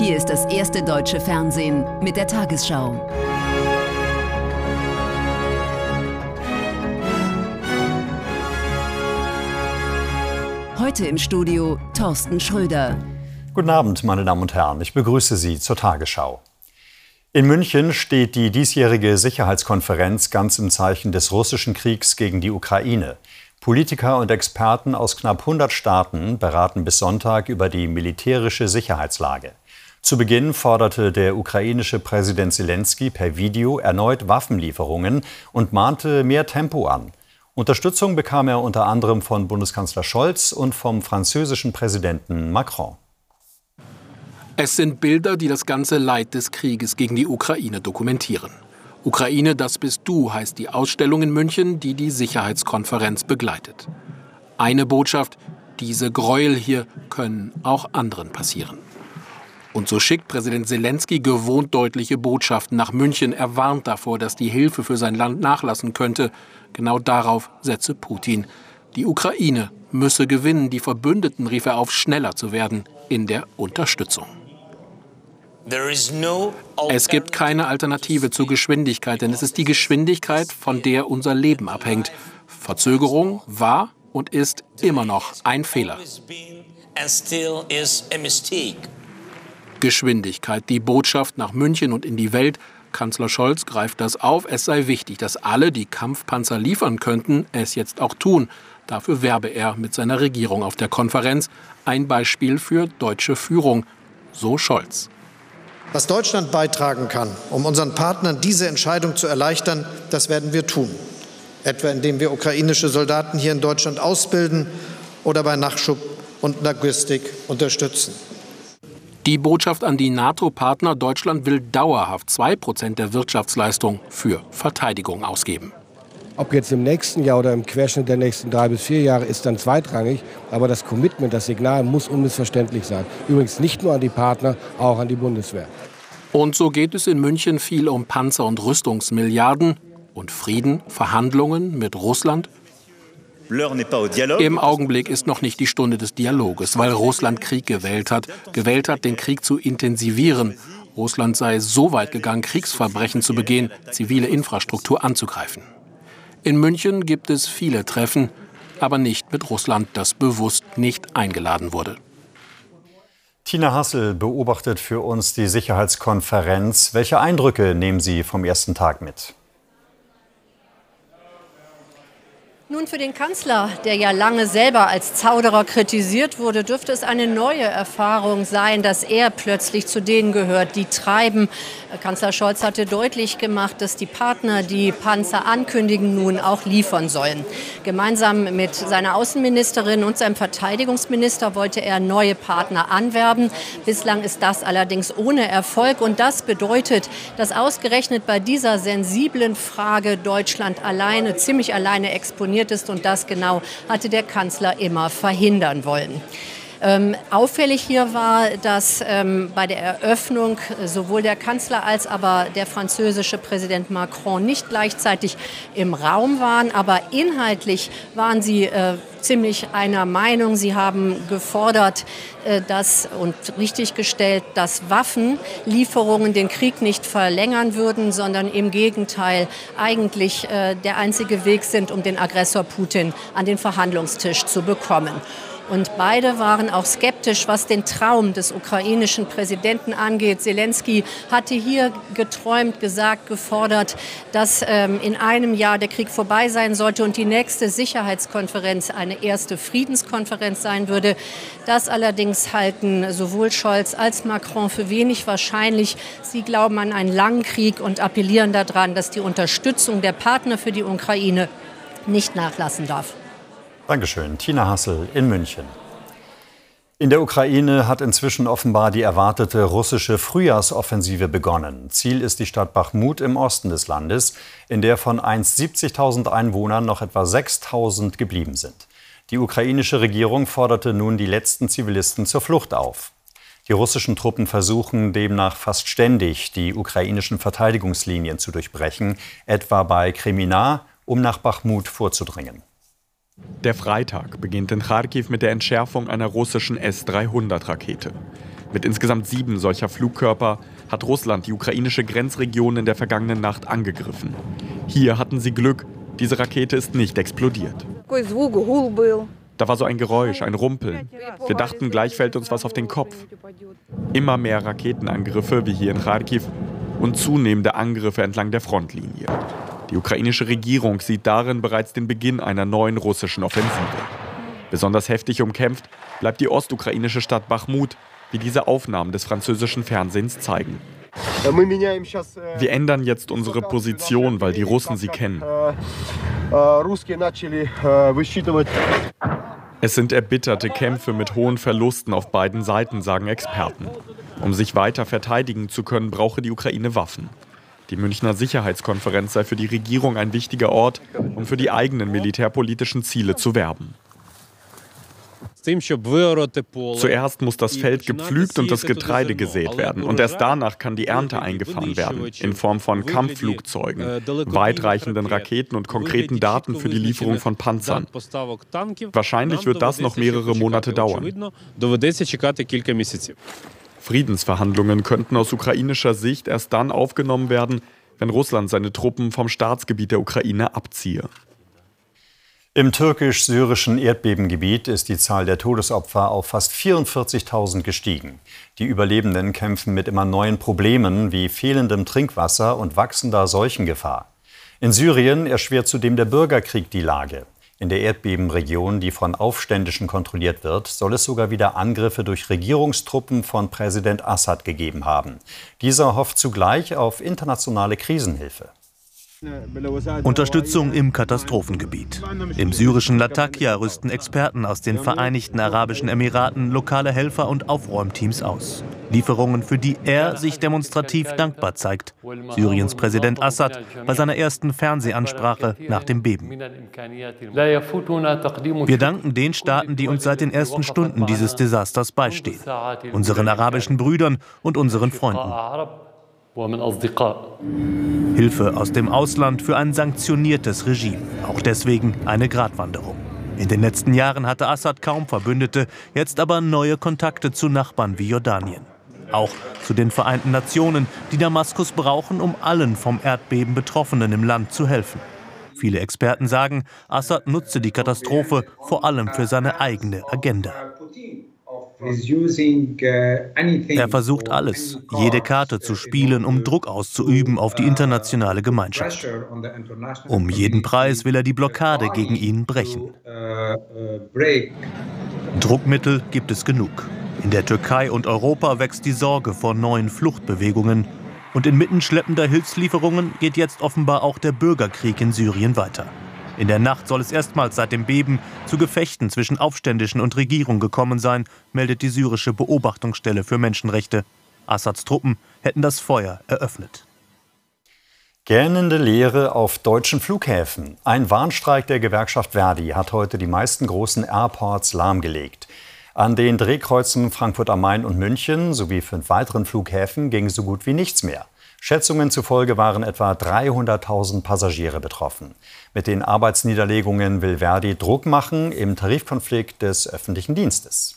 Hier ist das erste deutsche Fernsehen mit der Tagesschau. Heute im Studio Thorsten Schröder. Guten Abend, meine Damen und Herren. Ich begrüße Sie zur Tagesschau. In München steht die diesjährige Sicherheitskonferenz ganz im Zeichen des russischen Kriegs gegen die Ukraine. Politiker und Experten aus knapp 100 Staaten beraten bis Sonntag über die militärische Sicherheitslage. Zu Beginn forderte der ukrainische Präsident Zelensky per Video erneut Waffenlieferungen und mahnte mehr Tempo an. Unterstützung bekam er unter anderem von Bundeskanzler Scholz und vom französischen Präsidenten Macron. Es sind Bilder, die das ganze Leid des Krieges gegen die Ukraine dokumentieren. Ukraine, das bist du heißt die Ausstellung in München, die die Sicherheitskonferenz begleitet. Eine Botschaft, diese Gräuel hier können auch anderen passieren. Und so schickt Präsident Zelensky gewohnt deutliche Botschaften nach München. Er warnt davor, dass die Hilfe für sein Land nachlassen könnte. Genau darauf setze Putin. Die Ukraine müsse gewinnen. Die Verbündeten rief er auf, schneller zu werden in der Unterstützung. Es gibt keine Alternative zur Geschwindigkeit, denn es ist die Geschwindigkeit, von der unser Leben abhängt. Verzögerung war und ist immer noch ein Fehler. Geschwindigkeit, die Botschaft nach München und in die Welt. Kanzler Scholz greift das auf. Es sei wichtig, dass alle, die Kampfpanzer liefern könnten, es jetzt auch tun. Dafür werbe er mit seiner Regierung auf der Konferenz. Ein Beispiel für deutsche Führung. So Scholz. Was Deutschland beitragen kann, um unseren Partnern diese Entscheidung zu erleichtern, das werden wir tun. Etwa indem wir ukrainische Soldaten hier in Deutschland ausbilden oder bei Nachschub und Logistik unterstützen. Die Botschaft an die NATO-Partner, Deutschland will dauerhaft 2 Prozent der Wirtschaftsleistung für Verteidigung ausgeben. Ob jetzt im nächsten Jahr oder im Querschnitt der nächsten drei bis vier Jahre ist dann zweitrangig. Aber das Commitment, das Signal muss unmissverständlich sein. Übrigens nicht nur an die Partner, auch an die Bundeswehr. Und so geht es in München viel um Panzer- und Rüstungsmilliarden und Frieden, Verhandlungen mit Russland. Im Augenblick ist noch nicht die Stunde des Dialoges, weil Russland Krieg gewählt hat, gewählt hat, den Krieg zu intensivieren. Russland sei so weit gegangen, Kriegsverbrechen zu begehen, zivile Infrastruktur anzugreifen. In München gibt es viele Treffen, aber nicht mit Russland, das bewusst nicht eingeladen wurde. Tina Hassel beobachtet für uns die Sicherheitskonferenz. Welche Eindrücke nehmen Sie vom ersten Tag mit? Nun, für den Kanzler, der ja lange selber als Zauderer kritisiert wurde, dürfte es eine neue Erfahrung sein, dass er plötzlich zu denen gehört, die treiben. Kanzler Scholz hatte deutlich gemacht, dass die Partner, die Panzer ankündigen, nun auch liefern sollen. Gemeinsam mit seiner Außenministerin und seinem Verteidigungsminister wollte er neue Partner anwerben. Bislang ist das allerdings ohne Erfolg. Und das bedeutet, dass ausgerechnet bei dieser sensiblen Frage Deutschland alleine, ziemlich alleine exponiert informiert ist. Und das genau hatte der Kanzler immer verhindern wollen. Ähm, auffällig hier war, dass ähm, bei der Eröffnung sowohl der Kanzler als aber der französische Präsident Macron nicht gleichzeitig im Raum waren, aber inhaltlich waren sie äh, ziemlich einer Meinung. Sie haben gefordert äh, dass, und richtiggestellt, dass Waffenlieferungen den Krieg nicht verlängern würden, sondern im Gegenteil eigentlich äh, der einzige Weg sind, um den Aggressor Putin an den Verhandlungstisch zu bekommen. Und beide waren auch skeptisch, was den Traum des ukrainischen Präsidenten angeht. Zelensky hatte hier geträumt, gesagt, gefordert, dass ähm, in einem Jahr der Krieg vorbei sein sollte und die nächste Sicherheitskonferenz eine erste Friedenskonferenz sein würde. Das allerdings halten sowohl Scholz als Macron für wenig wahrscheinlich. Sie glauben an einen langen Krieg und appellieren daran, dass die Unterstützung der Partner für die Ukraine nicht nachlassen darf. Dankeschön. Tina Hassel in München. In der Ukraine hat inzwischen offenbar die erwartete russische Frühjahrsoffensive begonnen. Ziel ist die Stadt Bachmut im Osten des Landes, in der von einst 70.000 Einwohnern noch etwa 6.000 geblieben sind. Die ukrainische Regierung forderte nun die letzten Zivilisten zur Flucht auf. Die russischen Truppen versuchen demnach fast ständig, die ukrainischen Verteidigungslinien zu durchbrechen, etwa bei Kremina, um nach Bachmut vorzudringen. Der Freitag beginnt in Kharkiv mit der Entschärfung einer russischen S-300-Rakete. Mit insgesamt sieben solcher Flugkörper hat Russland die ukrainische Grenzregion in der vergangenen Nacht angegriffen. Hier hatten sie Glück, diese Rakete ist nicht explodiert. Da war so ein Geräusch, ein Rumpeln. Wir dachten, gleich fällt uns was auf den Kopf. Immer mehr Raketenangriffe, wie hier in Kharkiv, und zunehmende Angriffe entlang der Frontlinie. Die ukrainische Regierung sieht darin bereits den Beginn einer neuen russischen Offensive. Besonders heftig umkämpft bleibt die ostukrainische Stadt Bachmut, wie diese Aufnahmen des französischen Fernsehens zeigen. Wir ändern jetzt unsere Position, weil die Russen sie kennen. Es sind erbitterte Kämpfe mit hohen Verlusten auf beiden Seiten, sagen Experten. Um sich weiter verteidigen zu können, brauche die Ukraine Waffen. Die Münchner Sicherheitskonferenz sei für die Regierung ein wichtiger Ort, um für die eigenen militärpolitischen Ziele zu werben. Zuerst muss das Feld gepflügt und das Getreide gesät werden. Und erst danach kann die Ernte eingefahren werden, in Form von Kampfflugzeugen, weitreichenden Raketen und konkreten Daten für die Lieferung von Panzern. Wahrscheinlich wird das noch mehrere Monate dauern. Friedensverhandlungen könnten aus ukrainischer Sicht erst dann aufgenommen werden, wenn Russland seine Truppen vom Staatsgebiet der Ukraine abziehe. Im türkisch-syrischen Erdbebengebiet ist die Zahl der Todesopfer auf fast 44.000 gestiegen. Die Überlebenden kämpfen mit immer neuen Problemen wie fehlendem Trinkwasser und wachsender Seuchengefahr. In Syrien erschwert zudem der Bürgerkrieg die Lage. In der Erdbebenregion, die von Aufständischen kontrolliert wird, soll es sogar wieder Angriffe durch Regierungstruppen von Präsident Assad gegeben haben. Dieser hofft zugleich auf internationale Krisenhilfe. Unterstützung im Katastrophengebiet. Im syrischen Latakia rüsten Experten aus den Vereinigten Arabischen Emiraten lokale Helfer und Aufräumteams aus. Lieferungen, für die er sich demonstrativ dankbar zeigt. Syriens Präsident Assad bei seiner ersten Fernsehansprache nach dem Beben. Wir danken den Staaten, die uns seit den ersten Stunden dieses Desasters beistehen. Unseren arabischen Brüdern und unseren Freunden. Hilfe aus dem Ausland für ein sanktioniertes Regime. Auch deswegen eine Gratwanderung. In den letzten Jahren hatte Assad kaum Verbündete, jetzt aber neue Kontakte zu Nachbarn wie Jordanien. Auch zu den Vereinten Nationen, die Damaskus brauchen, um allen vom Erdbeben Betroffenen im Land zu helfen. Viele Experten sagen, Assad nutze die Katastrophe vor allem für seine eigene Agenda. Er versucht alles, jede Karte zu spielen, um Druck auszuüben auf die internationale Gemeinschaft. Um jeden Preis will er die Blockade gegen ihn brechen. Druckmittel gibt es genug. In der Türkei und Europa wächst die Sorge vor neuen Fluchtbewegungen. Und inmitten schleppender Hilfslieferungen geht jetzt offenbar auch der Bürgerkrieg in Syrien weiter. In der Nacht soll es erstmals seit dem Beben zu Gefechten zwischen Aufständischen und Regierung gekommen sein, meldet die syrische Beobachtungsstelle für Menschenrechte. Assads Truppen hätten das Feuer eröffnet. Gähnende Leere auf deutschen Flughäfen. Ein Warnstreik der Gewerkschaft Verdi hat heute die meisten großen Airports lahmgelegt. An den Drehkreuzen Frankfurt am Main und München sowie fünf weiteren Flughäfen ging so gut wie nichts mehr. Schätzungen zufolge waren etwa 300.000 Passagiere betroffen. Mit den Arbeitsniederlegungen will Verdi Druck machen im Tarifkonflikt des öffentlichen Dienstes.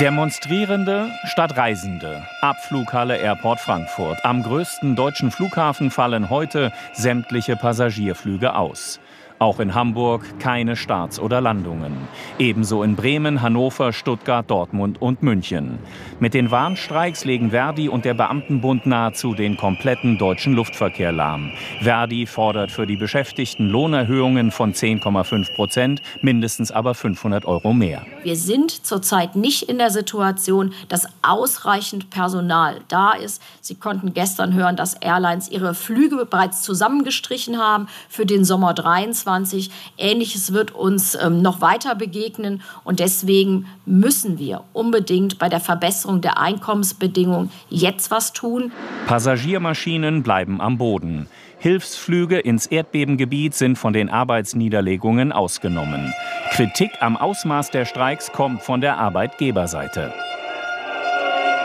Demonstrierende statt Reisende. Abflughalle Airport Frankfurt. Am größten deutschen Flughafen fallen heute sämtliche Passagierflüge aus. Auch in Hamburg keine Starts oder Landungen. Ebenso in Bremen, Hannover, Stuttgart, Dortmund und München. Mit den Warnstreiks legen Verdi und der Beamtenbund nahezu den kompletten deutschen Luftverkehr lahm. Verdi fordert für die Beschäftigten Lohnerhöhungen von 10,5 Prozent, mindestens aber 500 Euro mehr. Wir sind zurzeit nicht in der Situation, dass ausreichend Personal da ist. Sie konnten gestern hören, dass Airlines ihre Flüge bereits zusammengestrichen haben für den Sommer 23. 2023. Ähnliches wird uns ähm, noch weiter begegnen. Und deswegen müssen wir unbedingt bei der Verbesserung der Einkommensbedingungen jetzt was tun. Passagiermaschinen bleiben am Boden. Hilfsflüge ins Erdbebengebiet sind von den Arbeitsniederlegungen ausgenommen. Kritik am Ausmaß der Streiks kommt von der Arbeitgeberseite.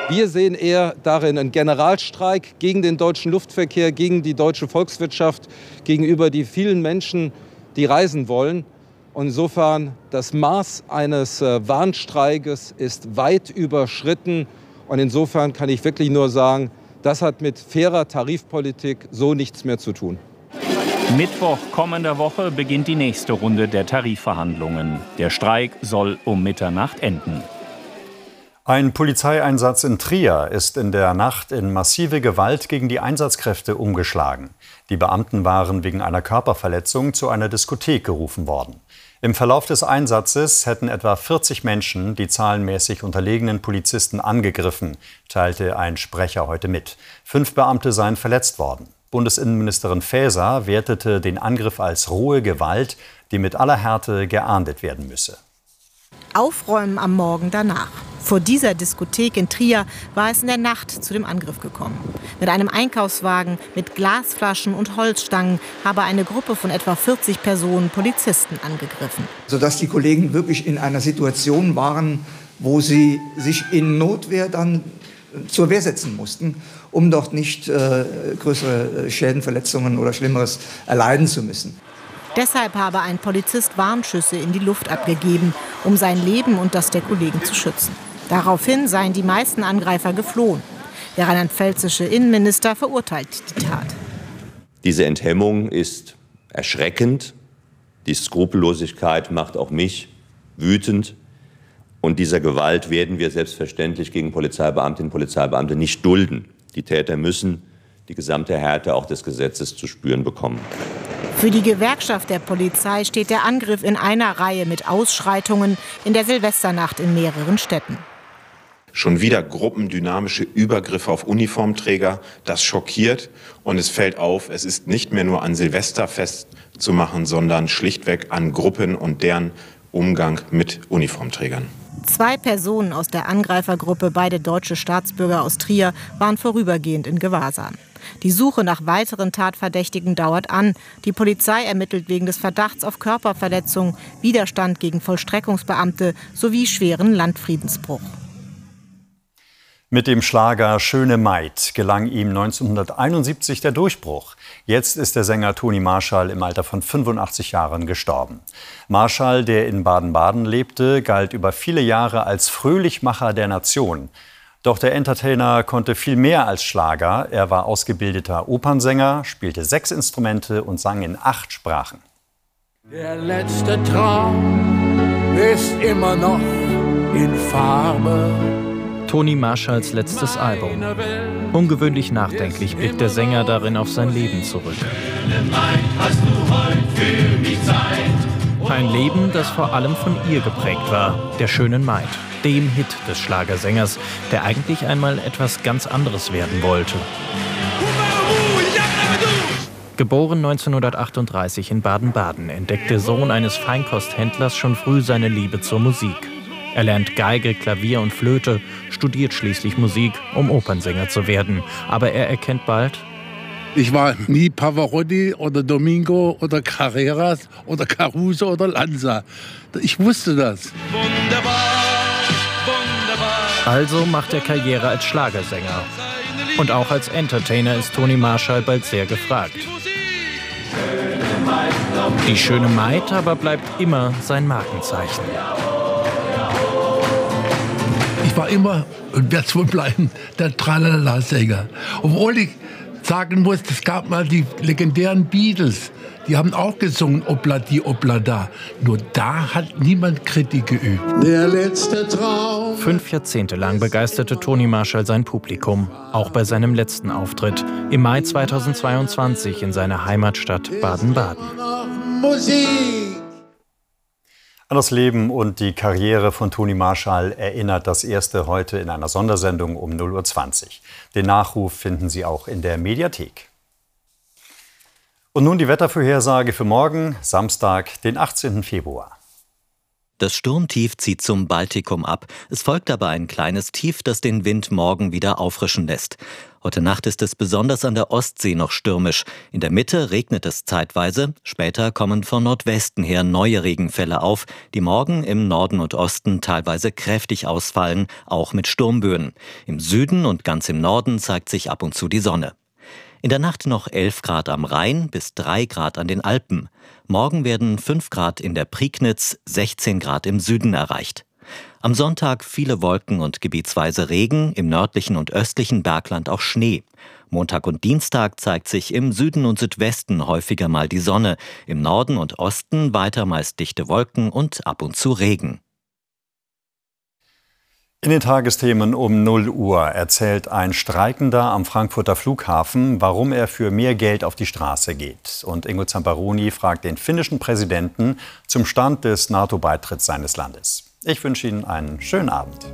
Wir sehen eher darin einen Generalstreik gegen den deutschen Luftverkehr, gegen die deutsche Volkswirtschaft, gegenüber die vielen Menschen, die reisen wollen. insofern, das Maß eines äh, Warnstreikes ist weit überschritten. Und insofern kann ich wirklich nur sagen, das hat mit fairer Tarifpolitik so nichts mehr zu tun. Mittwoch kommender Woche beginnt die nächste Runde der Tarifverhandlungen. Der Streik soll um Mitternacht enden. Ein Polizeieinsatz in Trier ist in der Nacht in massive Gewalt gegen die Einsatzkräfte umgeschlagen. Die Beamten waren wegen einer Körperverletzung zu einer Diskothek gerufen worden. Im Verlauf des Einsatzes hätten etwa 40 Menschen die zahlenmäßig unterlegenen Polizisten angegriffen, teilte ein Sprecher heute mit. Fünf Beamte seien verletzt worden. Bundesinnenministerin Faeser wertete den Angriff als rohe Gewalt, die mit aller Härte geahndet werden müsse. Aufräumen am Morgen danach. Vor dieser Diskothek in Trier war es in der Nacht zu dem Angriff gekommen. Mit einem Einkaufswagen, mit Glasflaschen und Holzstangen habe eine Gruppe von etwa 40 Personen Polizisten angegriffen. Sodass die Kollegen wirklich in einer Situation waren, wo sie sich in Notwehr dann zur Wehr setzen mussten, um dort nicht äh, größere Schäden, Verletzungen oder Schlimmeres erleiden zu müssen. Deshalb habe ein Polizist Warnschüsse in die Luft abgegeben, um sein Leben und das der Kollegen zu schützen. Daraufhin seien die meisten Angreifer geflohen. Der rheinland-pfälzische Innenminister verurteilt die Tat. Diese Enthemmung ist erschreckend. Die Skrupellosigkeit macht auch mich wütend. Und dieser Gewalt werden wir selbstverständlich gegen Polizeibeamtinnen und Polizeibeamte nicht dulden. Die Täter müssen die gesamte Härte auch des Gesetzes zu spüren bekommen. Für die Gewerkschaft der Polizei steht der Angriff in einer Reihe mit Ausschreitungen in der Silvesternacht in mehreren Städten. Schon wieder gruppendynamische Übergriffe auf Uniformträger. Das schockiert und es fällt auf, es ist nicht mehr nur an Silvester festzumachen, sondern schlichtweg an Gruppen und deren Umgang mit Uniformträgern. Zwei Personen aus der Angreifergruppe, beide deutsche Staatsbürger aus Trier, waren vorübergehend in Gewahrsam. Die Suche nach weiteren Tatverdächtigen dauert an. Die Polizei ermittelt wegen des Verdachts auf Körperverletzung, Widerstand gegen Vollstreckungsbeamte sowie schweren Landfriedensbruch. Mit dem Schlager Schöne Maid gelang ihm 1971 der Durchbruch. Jetzt ist der Sänger Toni Marschall im Alter von 85 Jahren gestorben. Marschall, der in Baden-Baden lebte, galt über viele Jahre als Fröhlichmacher der Nation. Doch der Entertainer konnte viel mehr als Schlager. Er war ausgebildeter Opernsänger, spielte sechs Instrumente und sang in acht Sprachen. Der letzte Traum ist immer noch in Farbe. Toni Marschalls letztes Album. Ungewöhnlich nachdenklich blickt der Sänger darin auf sein Leben zurück. Ein Leben, das vor allem von ihr geprägt war, der schönen Maid, dem Hit des Schlagersängers, der eigentlich einmal etwas ganz anderes werden wollte. Geboren 1938 in Baden-Baden, entdeckte Sohn eines Feinkosthändlers schon früh seine Liebe zur Musik. Er lernt Geige, Klavier und Flöte, studiert schließlich Musik, um Opernsänger zu werden. Aber er erkennt bald, ich war nie Pavarotti oder Domingo oder Carreras oder Caruso oder Lanza. Ich wusste das. Wunderbar, wunderbar. Also macht er Karriere als Schlagersänger. Und auch als Entertainer ist Toni Marshall bald sehr gefragt. Die schöne Maid aber bleibt immer sein Markenzeichen ich war immer und werde es wohl bleiben, der Tralala-Sänger. Obwohl ich sagen muss, es gab mal die legendären Beatles. Die haben auch gesungen Obladi Oblada. Nur da hat niemand Kritik geübt. Der letzte Traum. Fünf Jahrzehnte lang begeisterte Toni Marshall sein Publikum. Auch bei seinem letzten Auftritt im Mai 2022 in seiner Heimatstadt Baden-Baden. Musik. An das Leben und die Karriere von Toni Marshall erinnert das erste heute in einer Sondersendung um 0.20 Uhr. Den Nachruf finden Sie auch in der Mediathek. Und nun die Wettervorhersage für morgen, Samstag, den 18. Februar. Das Sturmtief zieht zum Baltikum ab. Es folgt aber ein kleines Tief, das den Wind morgen wieder auffrischen lässt. Heute Nacht ist es besonders an der Ostsee noch stürmisch. In der Mitte regnet es zeitweise. Später kommen von Nordwesten her neue Regenfälle auf, die morgen im Norden und Osten teilweise kräftig ausfallen, auch mit Sturmböen. Im Süden und ganz im Norden zeigt sich ab und zu die Sonne. In der Nacht noch 11 Grad am Rhein bis 3 Grad an den Alpen. Morgen werden 5 Grad in der Prignitz, 16 Grad im Süden erreicht. Am Sonntag viele Wolken und gebietsweise Regen, im nördlichen und östlichen Bergland auch Schnee. Montag und Dienstag zeigt sich im Süden und Südwesten häufiger mal die Sonne, im Norden und Osten weiter meist dichte Wolken und ab und zu Regen. In den Tagesthemen um 0 Uhr erzählt ein Streikender am Frankfurter Flughafen, warum er für mehr Geld auf die Straße geht. Und Ingo Zamparoni fragt den finnischen Präsidenten zum Stand des NATO-Beitritts seines Landes. Ich wünsche Ihnen einen schönen Abend.